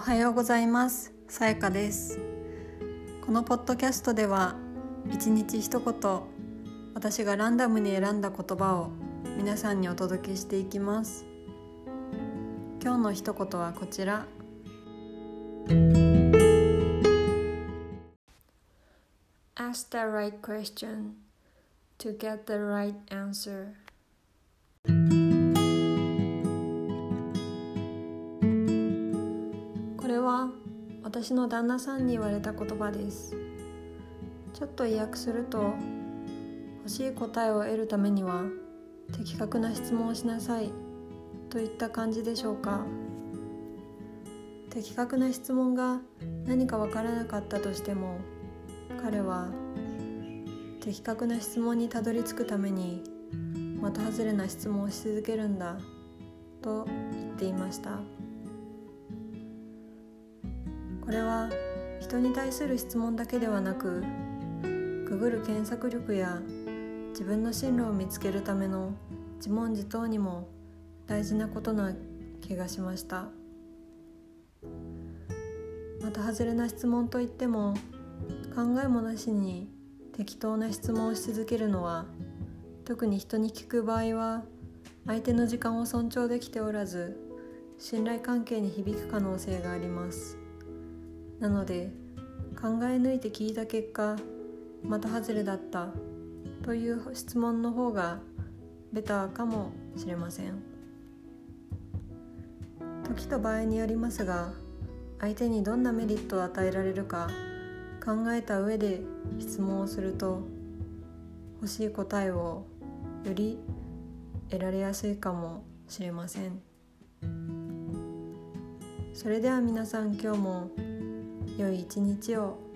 おはようございます。さやかです。このポッドキャストでは一日一言私がランダムに選んだ言葉を皆さんにお届けしていきます。今日の一言はこちら。Ask the right question to get the right answer. れは私の旦那さんに言われた言葉です。ちょっと意訳すると欲しい答えを得るためには的確な質問をしなさいといった感じでしょうか。的確な質問が何かわからなかったとしても彼は的確な質問にたどり着くために的外れな質問をし続けるんだと言っていました。これは人に対する質問だけではなくググる検索力や自分の進路を見つけるための自問自答にも大事なことな気がしました。また外れな質問といっても考えもなしに適当な質問をし続けるのは特に人に聞く場合は相手の時間を尊重できておらず信頼関係に響く可能性があります。なので考え抜いて聞いた結果また外れだったという質問の方がベターかもしれません。時と場合によりますが相手にどんなメリットを与えられるか考えた上で質問をすると欲しい答えをより得られやすいかもしれません。それでは皆さん今日も良い一日を。